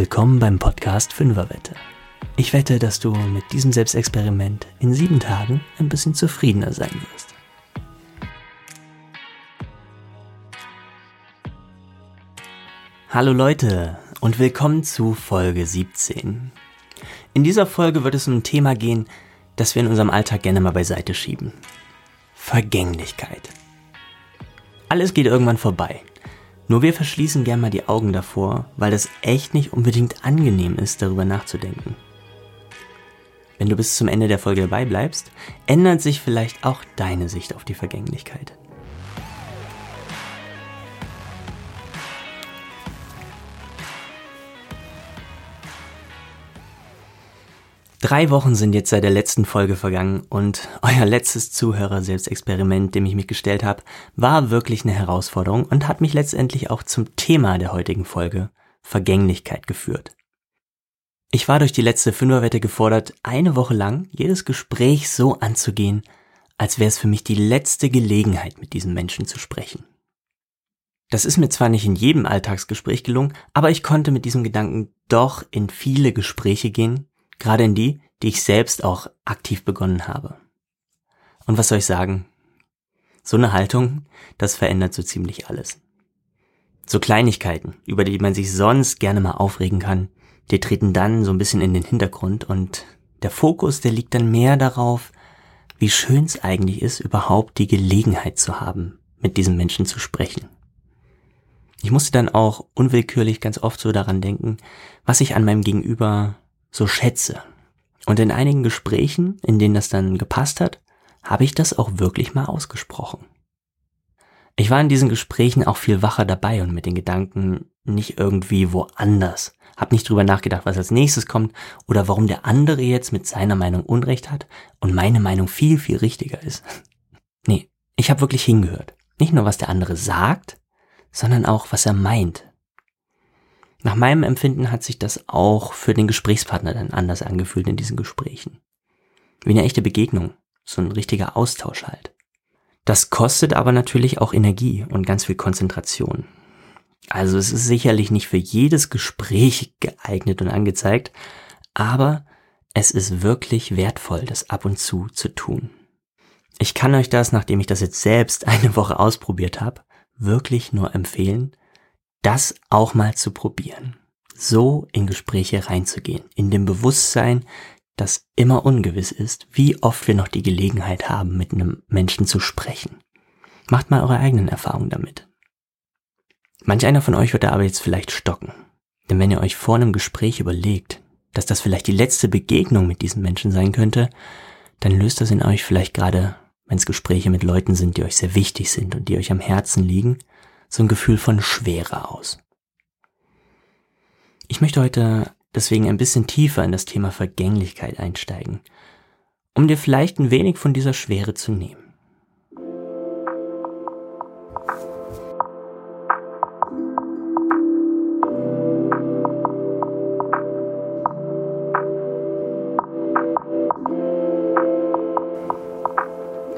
Willkommen beim Podcast Fünferwette. Ich wette, dass du mit diesem Selbstexperiment in sieben Tagen ein bisschen zufriedener sein wirst. Hallo Leute und willkommen zu Folge 17. In dieser Folge wird es um ein Thema gehen, das wir in unserem Alltag gerne mal beiseite schieben. Vergänglichkeit. Alles geht irgendwann vorbei. Nur wir verschließen gern mal die Augen davor, weil das echt nicht unbedingt angenehm ist, darüber nachzudenken. Wenn du bis zum Ende der Folge dabei bleibst, ändert sich vielleicht auch deine Sicht auf die Vergänglichkeit. Drei Wochen sind jetzt seit der letzten Folge vergangen und euer letztes Zuhörer-Selbstexperiment, dem ich mich gestellt habe, war wirklich eine Herausforderung und hat mich letztendlich auch zum Thema der heutigen Folge Vergänglichkeit geführt. Ich war durch die letzte Fünferwette gefordert, eine Woche lang jedes Gespräch so anzugehen, als wäre es für mich die letzte Gelegenheit, mit diesen Menschen zu sprechen. Das ist mir zwar nicht in jedem Alltagsgespräch gelungen, aber ich konnte mit diesem Gedanken doch in viele Gespräche gehen, gerade in die, die ich selbst auch aktiv begonnen habe. Und was soll ich sagen? So eine Haltung, das verändert so ziemlich alles. So Kleinigkeiten, über die man sich sonst gerne mal aufregen kann, die treten dann so ein bisschen in den Hintergrund und der Fokus, der liegt dann mehr darauf, wie schön es eigentlich ist, überhaupt die Gelegenheit zu haben, mit diesem Menschen zu sprechen. Ich musste dann auch unwillkürlich ganz oft so daran denken, was ich an meinem Gegenüber so schätze. Und in einigen Gesprächen, in denen das dann gepasst hat, habe ich das auch wirklich mal ausgesprochen. Ich war in diesen Gesprächen auch viel wacher dabei und mit den Gedanken nicht irgendwie woanders. Hab nicht drüber nachgedacht, was als nächstes kommt oder warum der andere jetzt mit seiner Meinung Unrecht hat und meine Meinung viel, viel richtiger ist. Nee, ich habe wirklich hingehört. Nicht nur, was der andere sagt, sondern auch, was er meint, nach meinem Empfinden hat sich das auch für den Gesprächspartner dann anders angefühlt in diesen Gesprächen. Wie eine echte Begegnung, so ein richtiger Austausch halt. Das kostet aber natürlich auch Energie und ganz viel Konzentration. Also es ist sicherlich nicht für jedes Gespräch geeignet und angezeigt, aber es ist wirklich wertvoll, das ab und zu zu tun. Ich kann euch das, nachdem ich das jetzt selbst eine Woche ausprobiert habe, wirklich nur empfehlen, das auch mal zu probieren. So in Gespräche reinzugehen, in dem Bewusstsein, dass immer ungewiss ist, wie oft wir noch die Gelegenheit haben, mit einem Menschen zu sprechen. Macht mal eure eigenen Erfahrungen damit. Manch einer von euch wird da aber jetzt vielleicht stocken. Denn wenn ihr euch vor einem Gespräch überlegt, dass das vielleicht die letzte Begegnung mit diesem Menschen sein könnte, dann löst das in euch vielleicht gerade, wenn es Gespräche mit Leuten sind, die euch sehr wichtig sind und die euch am Herzen liegen, so ein Gefühl von Schwere aus. Ich möchte heute deswegen ein bisschen tiefer in das Thema Vergänglichkeit einsteigen, um dir vielleicht ein wenig von dieser Schwere zu nehmen.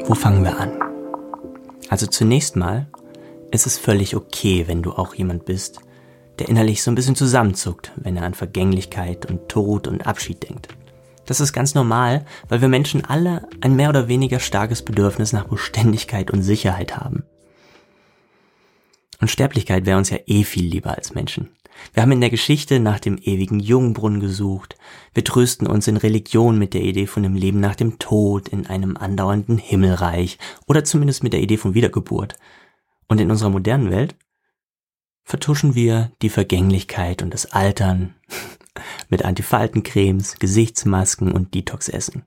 Wo fangen wir an? Also zunächst mal es ist völlig okay, wenn du auch jemand bist, der innerlich so ein bisschen zusammenzuckt, wenn er an Vergänglichkeit und Tod und Abschied denkt. Das ist ganz normal, weil wir Menschen alle ein mehr oder weniger starkes Bedürfnis nach Beständigkeit und Sicherheit haben. Und Sterblichkeit wäre uns ja eh viel lieber als Menschen. Wir haben in der Geschichte nach dem ewigen Jungbrunnen gesucht. Wir trösten uns in Religion mit der Idee von dem Leben nach dem Tod, in einem andauernden Himmelreich oder zumindest mit der Idee von Wiedergeburt. Und in unserer modernen Welt vertuschen wir die Vergänglichkeit und das Altern mit Antifaltencremes, Gesichtsmasken und Detox-Essen.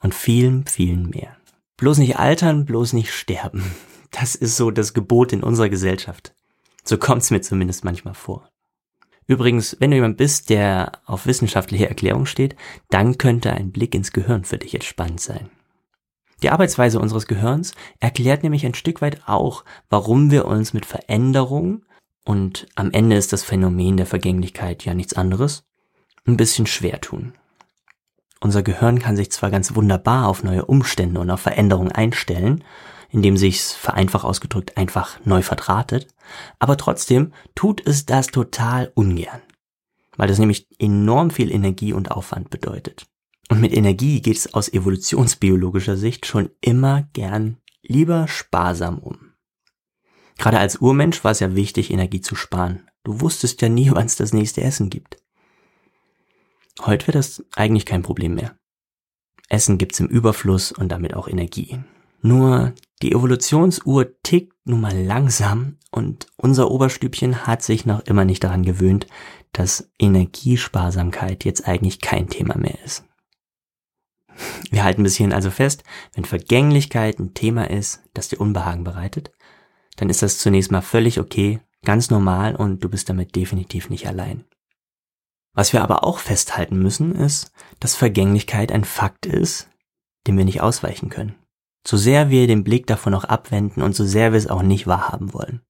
Und vielen, vielen mehr. Bloß nicht altern, bloß nicht sterben. Das ist so das Gebot in unserer Gesellschaft. So kommt's mir zumindest manchmal vor. Übrigens, wenn du jemand bist, der auf wissenschaftliche Erklärung steht, dann könnte ein Blick ins Gehirn für dich jetzt spannend sein. Die Arbeitsweise unseres Gehirns erklärt nämlich ein Stück weit auch, warum wir uns mit Veränderung, und am Ende ist das Phänomen der Vergänglichkeit ja nichts anderes, ein bisschen schwer tun. Unser Gehirn kann sich zwar ganz wunderbar auf neue Umstände und auf Veränderungen einstellen, indem sich's vereinfacht ausgedrückt einfach neu verdrahtet, aber trotzdem tut es das total ungern. weil das nämlich enorm viel Energie und Aufwand bedeutet. Und mit Energie geht es aus evolutionsbiologischer Sicht schon immer gern lieber sparsam um. Gerade als Urmensch war es ja wichtig, Energie zu sparen. Du wusstest ja nie, wann es das nächste Essen gibt. Heute wird das eigentlich kein Problem mehr. Essen gibt's im Überfluss und damit auch Energie. Nur die Evolutionsuhr tickt nun mal langsam und unser Oberstübchen hat sich noch immer nicht daran gewöhnt, dass Energiesparsamkeit jetzt eigentlich kein Thema mehr ist. Wir halten bis hierhin also fest, wenn Vergänglichkeit ein Thema ist, das dir Unbehagen bereitet, dann ist das zunächst mal völlig okay, ganz normal und du bist damit definitiv nicht allein. Was wir aber auch festhalten müssen, ist, dass Vergänglichkeit ein Fakt ist, dem wir nicht ausweichen können. So sehr wir den Blick davon auch abwenden und so sehr wir es auch nicht wahrhaben wollen.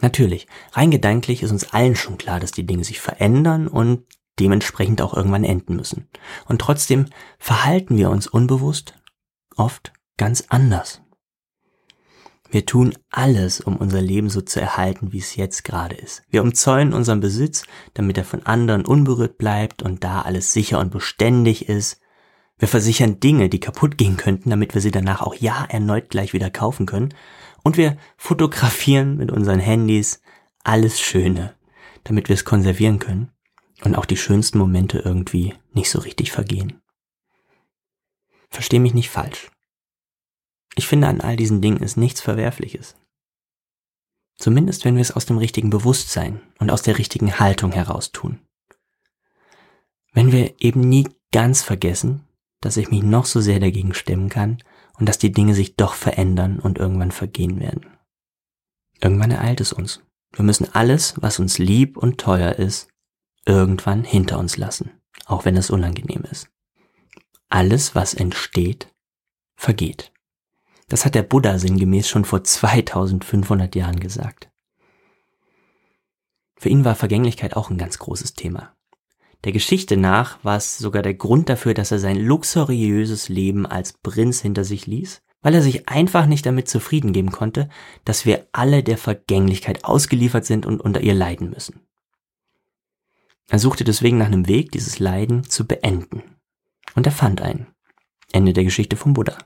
Natürlich, rein gedanklich ist uns allen schon klar, dass die Dinge sich verändern und dementsprechend auch irgendwann enden müssen. Und trotzdem verhalten wir uns unbewusst oft ganz anders. Wir tun alles, um unser Leben so zu erhalten, wie es jetzt gerade ist. Wir umzäunen unseren Besitz, damit er von anderen unberührt bleibt und da alles sicher und beständig ist. Wir versichern Dinge, die kaputt gehen könnten, damit wir sie danach auch ja erneut gleich wieder kaufen können. Und wir fotografieren mit unseren Handys alles Schöne, damit wir es konservieren können und auch die schönsten Momente irgendwie nicht so richtig vergehen. Versteh mich nicht falsch. Ich finde, an all diesen Dingen ist nichts Verwerfliches. Zumindest wenn wir es aus dem richtigen Bewusstsein und aus der richtigen Haltung heraus tun. Wenn wir eben nie ganz vergessen, dass ich mich noch so sehr dagegen stemmen kann und dass die Dinge sich doch verändern und irgendwann vergehen werden. Irgendwann ereilt es uns. Wir müssen alles, was uns lieb und teuer ist, irgendwann hinter uns lassen, auch wenn es unangenehm ist. Alles, was entsteht, vergeht. Das hat der Buddha sinngemäß schon vor 2500 Jahren gesagt. Für ihn war Vergänglichkeit auch ein ganz großes Thema. Der Geschichte nach war es sogar der Grund dafür, dass er sein luxuriöses Leben als Prinz hinter sich ließ, weil er sich einfach nicht damit zufrieden geben konnte, dass wir alle der Vergänglichkeit ausgeliefert sind und unter ihr leiden müssen. Er suchte deswegen nach einem Weg, dieses Leiden zu beenden. Und er fand einen. Ende der Geschichte vom Buddha.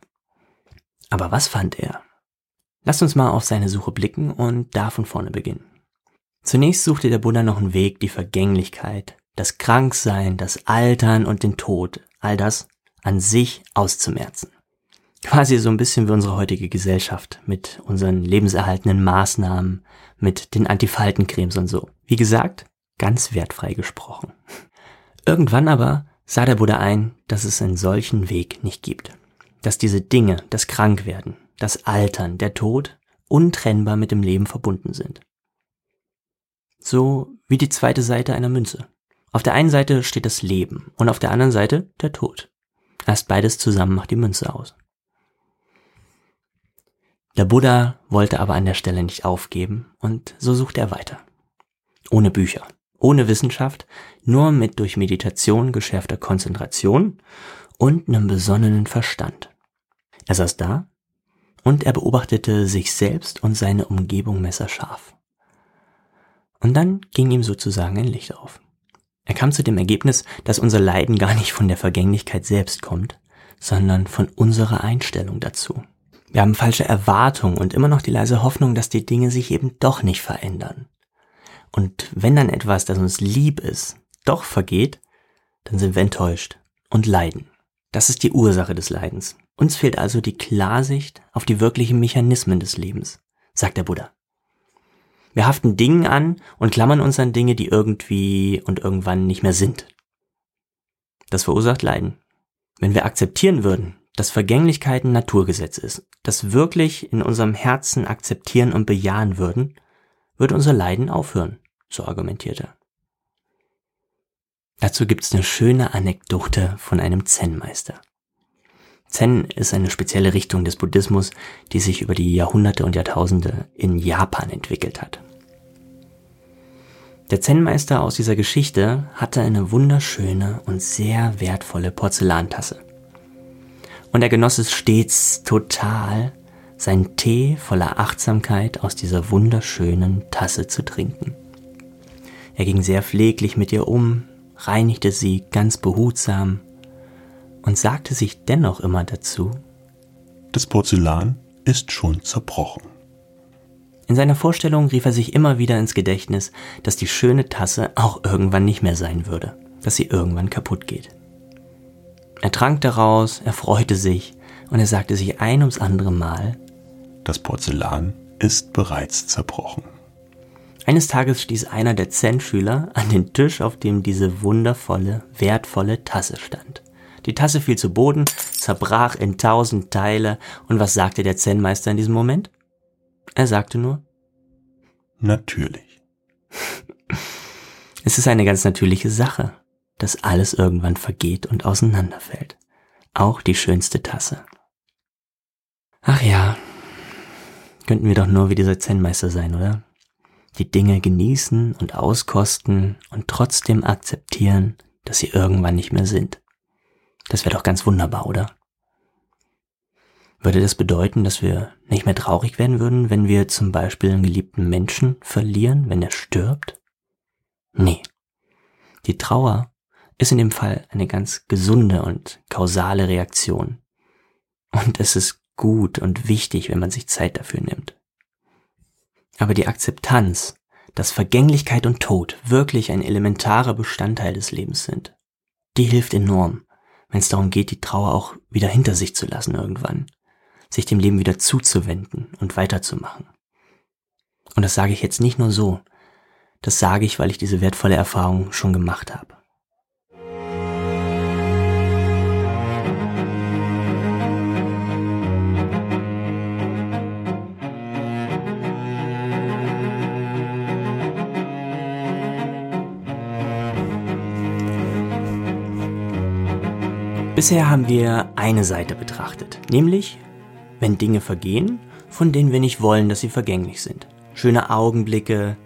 Aber was fand er? Lasst uns mal auf seine Suche blicken und da von vorne beginnen. Zunächst suchte der Buddha noch einen Weg, die Vergänglichkeit, das Kranksein, das Altern und den Tod, all das an sich auszumerzen. Quasi so ein bisschen wie unsere heutige Gesellschaft mit unseren lebenserhaltenden Maßnahmen, mit den Antifaltencremes und so. Wie gesagt, ganz wertfrei gesprochen. Irgendwann aber sah der Buddha ein, dass es einen solchen Weg nicht gibt dass diese Dinge, das Krankwerden, das Altern, der Tod untrennbar mit dem Leben verbunden sind. So wie die zweite Seite einer Münze. Auf der einen Seite steht das Leben und auf der anderen Seite der Tod. Erst beides zusammen macht die Münze aus. Der Buddha wollte aber an der Stelle nicht aufgeben und so suchte er weiter. Ohne Bücher, ohne Wissenschaft, nur mit durch Meditation geschärfter Konzentration und einem besonnenen Verstand. Er saß da und er beobachtete sich selbst und seine Umgebung messerscharf. Und dann ging ihm sozusagen ein Licht auf. Er kam zu dem Ergebnis, dass unser Leiden gar nicht von der Vergänglichkeit selbst kommt, sondern von unserer Einstellung dazu. Wir haben falsche Erwartungen und immer noch die leise Hoffnung, dass die Dinge sich eben doch nicht verändern. Und wenn dann etwas, das uns lieb ist, doch vergeht, dann sind wir enttäuscht und leiden. Das ist die Ursache des Leidens. Uns fehlt also die Klarsicht auf die wirklichen Mechanismen des Lebens, sagt der Buddha. Wir haften Dingen an und klammern uns an Dinge, die irgendwie und irgendwann nicht mehr sind. Das verursacht Leiden. Wenn wir akzeptieren würden, dass Vergänglichkeit ein Naturgesetz ist, das wirklich in unserem Herzen akzeptieren und bejahen würden, würde unser Leiden aufhören, so argumentiert er. Dazu gibt's eine schöne Anekdote von einem Zen-Meister. Zen ist eine spezielle Richtung des Buddhismus, die sich über die Jahrhunderte und Jahrtausende in Japan entwickelt hat. Der Zen-Meister aus dieser Geschichte hatte eine wunderschöne und sehr wertvolle Porzellantasse. Und er genoss es stets total, seinen Tee voller Achtsamkeit aus dieser wunderschönen Tasse zu trinken. Er ging sehr pfleglich mit ihr um, reinigte sie ganz behutsam und sagte sich dennoch immer dazu, das Porzellan ist schon zerbrochen. In seiner Vorstellung rief er sich immer wieder ins Gedächtnis, dass die schöne Tasse auch irgendwann nicht mehr sein würde, dass sie irgendwann kaputt geht. Er trank daraus, er freute sich und er sagte sich ein ums andere Mal, das Porzellan ist bereits zerbrochen. Eines Tages stieß einer der Zen-Schüler an den Tisch, auf dem diese wundervolle, wertvolle Tasse stand. Die Tasse fiel zu Boden, zerbrach in tausend Teile, und was sagte der Zen-Meister in diesem Moment? Er sagte nur, Natürlich. es ist eine ganz natürliche Sache, dass alles irgendwann vergeht und auseinanderfällt. Auch die schönste Tasse. Ach ja, könnten wir doch nur wie dieser Zen-Meister sein, oder? Die Dinge genießen und auskosten und trotzdem akzeptieren, dass sie irgendwann nicht mehr sind. Das wäre doch ganz wunderbar, oder? Würde das bedeuten, dass wir nicht mehr traurig werden würden, wenn wir zum Beispiel einen geliebten Menschen verlieren, wenn er stirbt? Nee. Die Trauer ist in dem Fall eine ganz gesunde und kausale Reaktion. Und es ist gut und wichtig, wenn man sich Zeit dafür nimmt. Aber die Akzeptanz, dass Vergänglichkeit und Tod wirklich ein elementarer Bestandteil des Lebens sind, die hilft enorm, wenn es darum geht, die Trauer auch wieder hinter sich zu lassen irgendwann, sich dem Leben wieder zuzuwenden und weiterzumachen. Und das sage ich jetzt nicht nur so, das sage ich, weil ich diese wertvolle Erfahrung schon gemacht habe. Bisher haben wir eine Seite betrachtet, nämlich wenn Dinge vergehen, von denen wir nicht wollen, dass sie vergänglich sind. Schöne Augenblicke,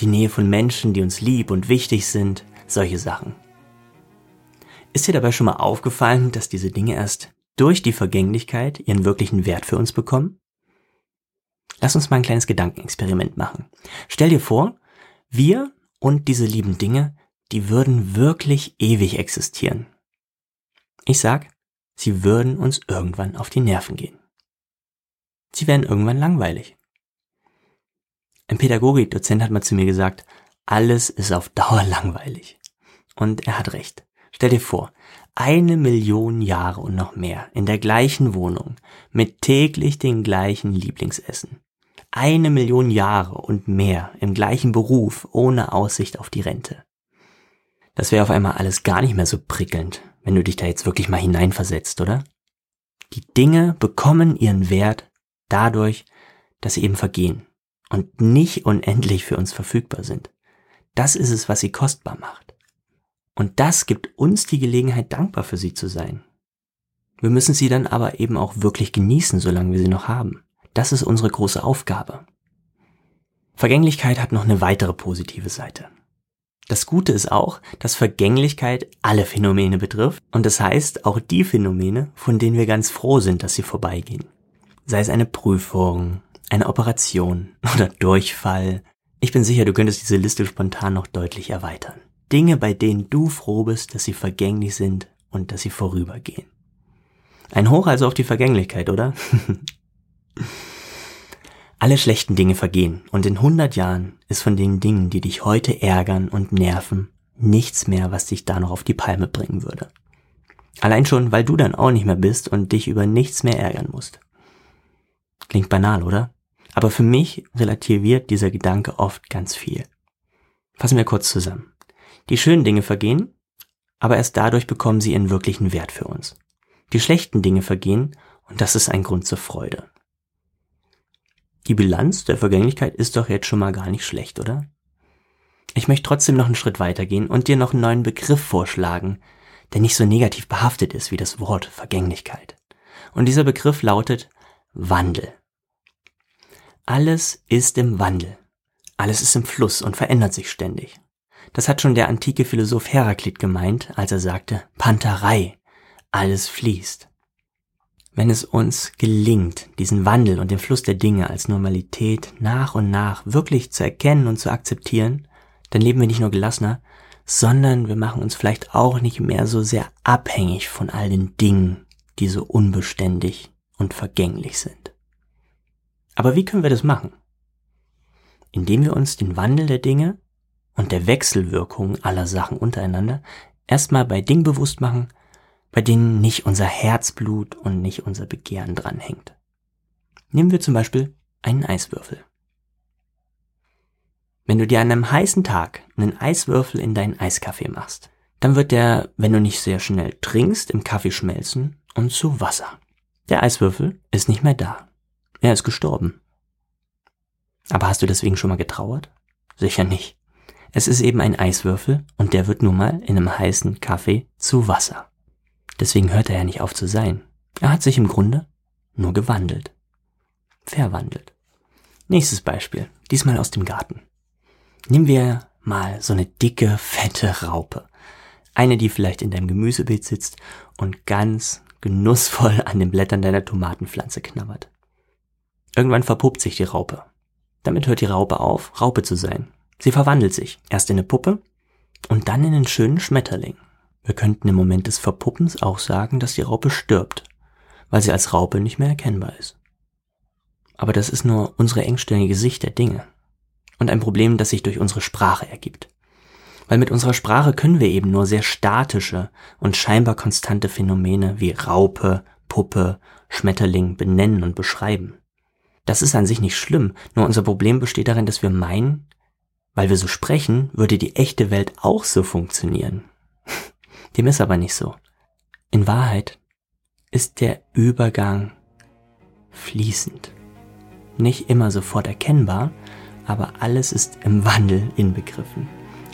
die Nähe von Menschen, die uns lieb und wichtig sind, solche Sachen. Ist dir dabei schon mal aufgefallen, dass diese Dinge erst durch die Vergänglichkeit ihren wirklichen Wert für uns bekommen? Lass uns mal ein kleines Gedankenexperiment machen. Stell dir vor, wir und diese lieben Dinge, die würden wirklich ewig existieren. Ich sag, sie würden uns irgendwann auf die Nerven gehen. Sie wären irgendwann langweilig. Ein Pädagogikdozent hat mal zu mir gesagt, alles ist auf Dauer langweilig. Und er hat recht. Stell dir vor, eine Million Jahre und noch mehr in der gleichen Wohnung mit täglich den gleichen Lieblingsessen. Eine Million Jahre und mehr im gleichen Beruf ohne Aussicht auf die Rente. Das wäre auf einmal alles gar nicht mehr so prickelnd wenn du dich da jetzt wirklich mal hineinversetzt, oder? Die Dinge bekommen ihren Wert dadurch, dass sie eben vergehen und nicht unendlich für uns verfügbar sind. Das ist es, was sie kostbar macht. Und das gibt uns die Gelegenheit, dankbar für sie zu sein. Wir müssen sie dann aber eben auch wirklich genießen, solange wir sie noch haben. Das ist unsere große Aufgabe. Vergänglichkeit hat noch eine weitere positive Seite. Das Gute ist auch, dass Vergänglichkeit alle Phänomene betrifft und das heißt auch die Phänomene, von denen wir ganz froh sind, dass sie vorbeigehen. Sei es eine Prüfung, eine Operation oder Durchfall. Ich bin sicher, du könntest diese Liste spontan noch deutlich erweitern. Dinge, bei denen du froh bist, dass sie vergänglich sind und dass sie vorübergehen. Ein Hoch also auf die Vergänglichkeit, oder? Alle schlechten Dinge vergehen und in 100 Jahren ist von den Dingen, die dich heute ärgern und nerven, nichts mehr, was dich da noch auf die Palme bringen würde. Allein schon, weil du dann auch nicht mehr bist und dich über nichts mehr ärgern musst. Klingt banal, oder? Aber für mich relativiert dieser Gedanke oft ganz viel. Fassen wir kurz zusammen. Die schönen Dinge vergehen, aber erst dadurch bekommen sie ihren wirklichen Wert für uns. Die schlechten Dinge vergehen und das ist ein Grund zur Freude. Die Bilanz der Vergänglichkeit ist doch jetzt schon mal gar nicht schlecht, oder? Ich möchte trotzdem noch einen Schritt weitergehen und dir noch einen neuen Begriff vorschlagen, der nicht so negativ behaftet ist wie das Wort Vergänglichkeit. Und dieser Begriff lautet Wandel. Alles ist im Wandel. Alles ist im Fluss und verändert sich ständig. Das hat schon der antike Philosoph Heraklit gemeint, als er sagte Panterei. Alles fließt. Wenn es uns gelingt, diesen Wandel und den Fluss der Dinge als Normalität nach und nach wirklich zu erkennen und zu akzeptieren, dann leben wir nicht nur gelassener, sondern wir machen uns vielleicht auch nicht mehr so sehr abhängig von all den Dingen, die so unbeständig und vergänglich sind. Aber wie können wir das machen? Indem wir uns den Wandel der Dinge und der Wechselwirkung aller Sachen untereinander erstmal bei Dingen bewusst machen, bei denen nicht unser Herzblut und nicht unser Begehren dranhängt. Nehmen wir zum Beispiel einen Eiswürfel. Wenn du dir an einem heißen Tag einen Eiswürfel in deinen Eiskaffee machst, dann wird der, wenn du nicht sehr schnell trinkst, im Kaffee schmelzen und zu Wasser. Der Eiswürfel ist nicht mehr da. Er ist gestorben. Aber hast du deswegen schon mal getrauert? Sicher nicht. Es ist eben ein Eiswürfel und der wird nun mal in einem heißen Kaffee zu Wasser. Deswegen hört er ja nicht auf zu sein. Er hat sich im Grunde nur gewandelt. Verwandelt. Nächstes Beispiel. Diesmal aus dem Garten. Nehmen wir mal so eine dicke, fette Raupe. Eine, die vielleicht in deinem Gemüsebeet sitzt und ganz genussvoll an den Blättern deiner Tomatenpflanze knabbert. Irgendwann verpuppt sich die Raupe. Damit hört die Raupe auf, Raupe zu sein. Sie verwandelt sich, erst in eine Puppe und dann in einen schönen Schmetterling. Wir könnten im Moment des Verpuppens auch sagen, dass die Raupe stirbt, weil sie als Raupe nicht mehr erkennbar ist. Aber das ist nur unsere engstirnige Sicht der Dinge und ein Problem, das sich durch unsere Sprache ergibt. Weil mit unserer Sprache können wir eben nur sehr statische und scheinbar konstante Phänomene wie Raupe, Puppe, Schmetterling benennen und beschreiben. Das ist an sich nicht schlimm, nur unser Problem besteht darin, dass wir meinen, weil wir so sprechen, würde die echte Welt auch so funktionieren. Dem ist aber nicht so. In Wahrheit ist der Übergang fließend. Nicht immer sofort erkennbar, aber alles ist im Wandel inbegriffen.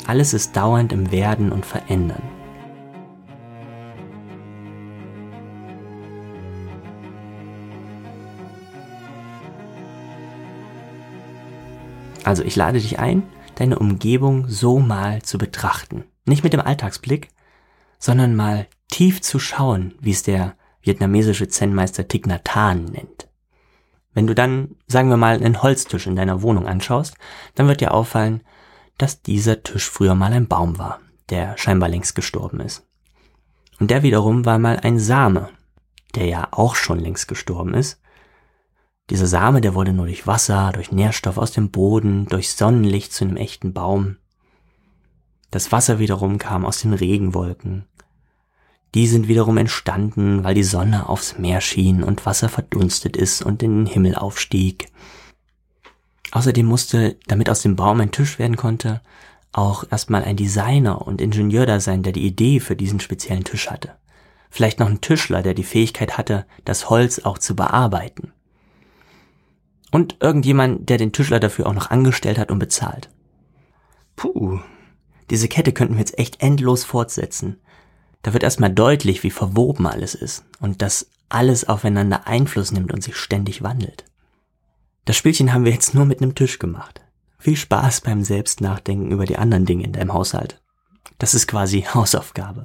Alles ist dauernd im Werden und Verändern. Also ich lade dich ein, deine Umgebung so mal zu betrachten. Nicht mit dem Alltagsblick, sondern mal tief zu schauen, wie es der vietnamesische Zen-Meister Thich nennt. Wenn du dann, sagen wir mal, einen Holztisch in deiner Wohnung anschaust, dann wird dir auffallen, dass dieser Tisch früher mal ein Baum war, der scheinbar längst gestorben ist. Und der wiederum war mal ein Same, der ja auch schon längst gestorben ist dieser Same, der wurde nur durch Wasser, durch Nährstoff aus dem Boden, durch Sonnenlicht zu einem echten Baum. Das Wasser wiederum kam aus den Regenwolken. Die sind wiederum entstanden, weil die Sonne aufs Meer schien und Wasser verdunstet ist und in den Himmel aufstieg. Außerdem musste, damit aus dem Baum ein Tisch werden konnte, auch erstmal ein Designer und Ingenieur da sein, der die Idee für diesen speziellen Tisch hatte. Vielleicht noch ein Tischler, der die Fähigkeit hatte, das Holz auch zu bearbeiten. Und irgendjemand, der den Tischler dafür auch noch angestellt hat und bezahlt. Puh, diese Kette könnten wir jetzt echt endlos fortsetzen. Da wird erstmal deutlich, wie verwoben alles ist und dass alles aufeinander Einfluss nimmt und sich ständig wandelt. Das Spielchen haben wir jetzt nur mit einem Tisch gemacht. Viel Spaß beim Selbstnachdenken über die anderen Dinge in deinem Haushalt. Das ist quasi Hausaufgabe.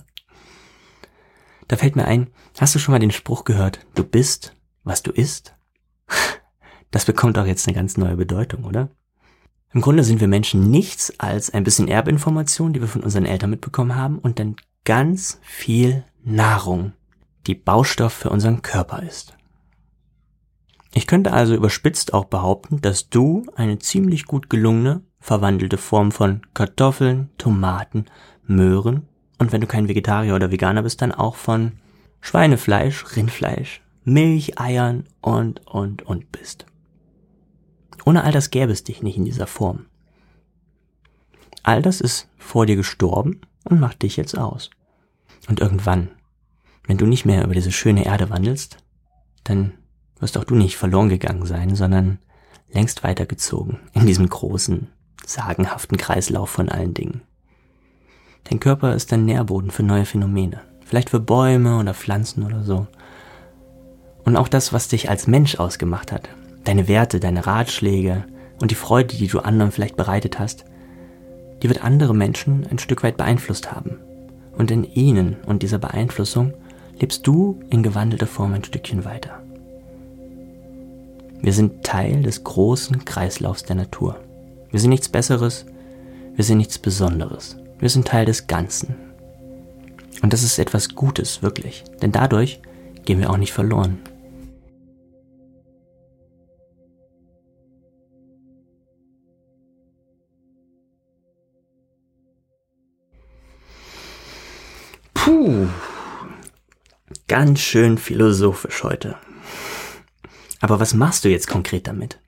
Da fällt mir ein, hast du schon mal den Spruch gehört, du bist, was du isst? Das bekommt auch jetzt eine ganz neue Bedeutung, oder? Im Grunde sind wir Menschen nichts als ein bisschen Erbinformation, die wir von unseren Eltern mitbekommen haben und dann ganz viel Nahrung, die Baustoff für unseren Körper ist. Ich könnte also überspitzt auch behaupten, dass du eine ziemlich gut gelungene, verwandelte Form von Kartoffeln, Tomaten, Möhren und wenn du kein Vegetarier oder Veganer bist, dann auch von Schweinefleisch, Rindfleisch, Milch, Eiern und, und, und bist. Ohne all das gäbe es dich nicht in dieser Form. All das ist vor dir gestorben und macht dich jetzt aus. Und irgendwann, wenn du nicht mehr über diese schöne Erde wandelst, dann wirst auch du nicht verloren gegangen sein, sondern längst weitergezogen in diesem großen, sagenhaften Kreislauf von allen Dingen. Dein Körper ist ein Nährboden für neue Phänomene, vielleicht für Bäume oder Pflanzen oder so. Und auch das, was dich als Mensch ausgemacht hat, deine Werte, deine Ratschläge und die Freude, die du anderen vielleicht bereitet hast, die wird andere Menschen ein Stück weit beeinflusst haben. Und in ihnen und dieser Beeinflussung lebst du in gewandelter Form ein Stückchen weiter. Wir sind Teil des großen Kreislaufs der Natur. Wir sind nichts Besseres Wir sind nichts Besonderes. Wir sind Teil des Ganzen. Und das ist etwas Gutes, wirklich. Denn dadurch gehen wir auch nicht verloren. Ganz schön philosophisch heute. Aber was machst du jetzt konkret damit?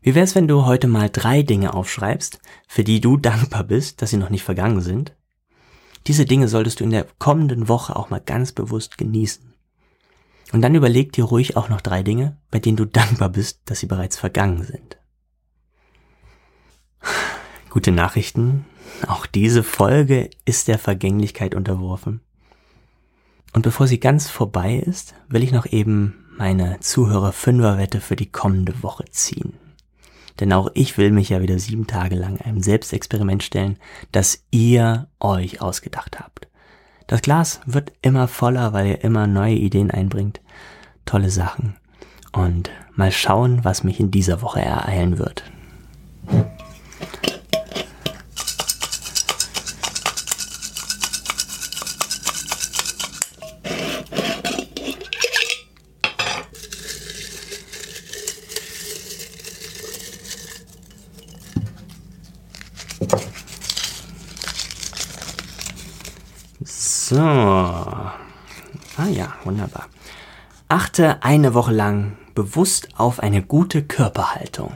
Wie wär's, wenn du heute mal drei Dinge aufschreibst, für die du dankbar bist, dass sie noch nicht vergangen sind? Diese Dinge solltest du in der kommenden Woche auch mal ganz bewusst genießen. Und dann überleg dir ruhig auch noch drei Dinge, bei denen du dankbar bist, dass sie bereits vergangen sind. Gute Nachrichten. Auch diese Folge ist der Vergänglichkeit unterworfen. Und bevor sie ganz vorbei ist, will ich noch eben meine Zuhörer-Fünfer-Wette für die kommende Woche ziehen. Denn auch ich will mich ja wieder sieben Tage lang einem Selbstexperiment stellen, das ihr euch ausgedacht habt. Das Glas wird immer voller, weil ihr immer neue Ideen einbringt. Tolle Sachen. Und mal schauen, was mich in dieser Woche ereilen wird. So. Ah ja, wunderbar. Achte eine Woche lang bewusst auf eine gute Körperhaltung.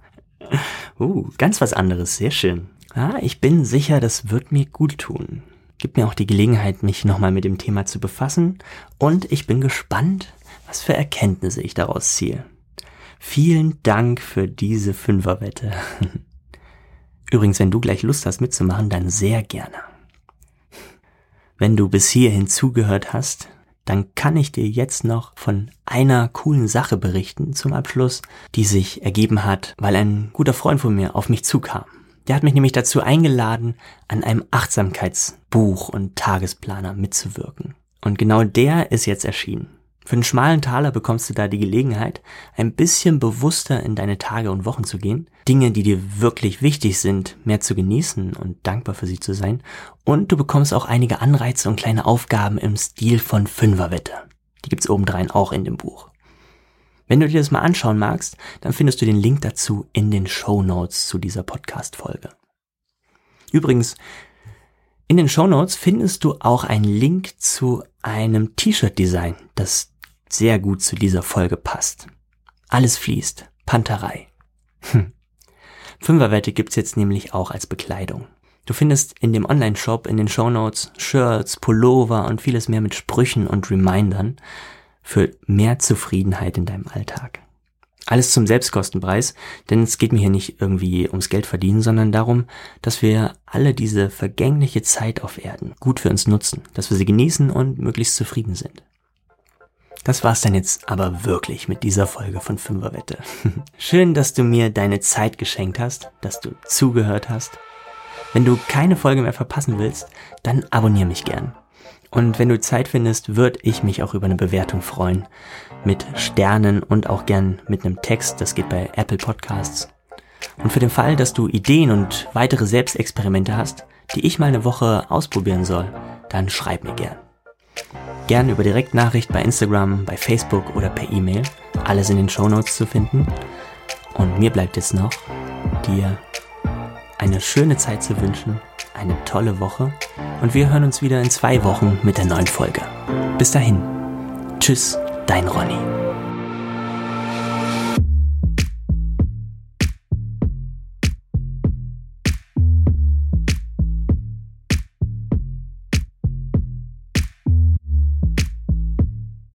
uh, ganz was anderes, sehr schön. Ja, ich bin sicher, das wird mir gut tun. Gibt mir auch die Gelegenheit, mich nochmal mit dem Thema zu befassen und ich bin gespannt, was für Erkenntnisse ich daraus ziehe. Vielen Dank für diese Fünferwette. Übrigens, wenn du gleich Lust hast mitzumachen, dann sehr gerne. Wenn du bis hierhin zugehört hast, dann kann ich dir jetzt noch von einer coolen Sache berichten zum Abschluss, die sich ergeben hat, weil ein guter Freund von mir auf mich zukam. Der hat mich nämlich dazu eingeladen, an einem Achtsamkeitsbuch und Tagesplaner mitzuwirken. Und genau der ist jetzt erschienen. Für einen schmalen Taler bekommst du da die Gelegenheit, ein bisschen bewusster in deine Tage und Wochen zu gehen, Dinge, die dir wirklich wichtig sind, mehr zu genießen und dankbar für sie zu sein, und du bekommst auch einige Anreize und kleine Aufgaben im Stil von Fünferwette. Die gibt's obendrein auch in dem Buch. Wenn du dir das mal anschauen magst, dann findest du den Link dazu in den Show Notes zu dieser Podcast-Folge. Übrigens, in den Show Notes findest du auch einen Link zu einem T-Shirt-Design, das sehr gut zu dieser Folge passt. Alles fließt. Panterei. Hm. Fünferwette gibt's jetzt nämlich auch als Bekleidung. Du findest in dem Online-Shop in den Shownotes Shirts, Pullover und vieles mehr mit Sprüchen und Remindern für mehr Zufriedenheit in deinem Alltag. Alles zum Selbstkostenpreis, denn es geht mir hier nicht irgendwie ums Geld verdienen, sondern darum, dass wir alle diese vergängliche Zeit auf Erden gut für uns nutzen, dass wir sie genießen und möglichst zufrieden sind. Das war's dann jetzt aber wirklich mit dieser Folge von Fünferwette. Schön, dass du mir deine Zeit geschenkt hast, dass du zugehört hast. Wenn du keine Folge mehr verpassen willst, dann abonniere mich gern. Und wenn du Zeit findest, würde ich mich auch über eine Bewertung freuen. Mit Sternen und auch gern mit einem Text. Das geht bei Apple Podcasts. Und für den Fall, dass du Ideen und weitere Selbstexperimente hast, die ich mal eine Woche ausprobieren soll, dann schreib mir gern. Gern über Direktnachricht bei Instagram, bei Facebook oder per E-Mail. Alles in den Show Notes zu finden. Und mir bleibt jetzt noch, dir eine schöne Zeit zu wünschen, eine tolle Woche und wir hören uns wieder in zwei Wochen mit der neuen Folge. Bis dahin. Tschüss, dein Ronny.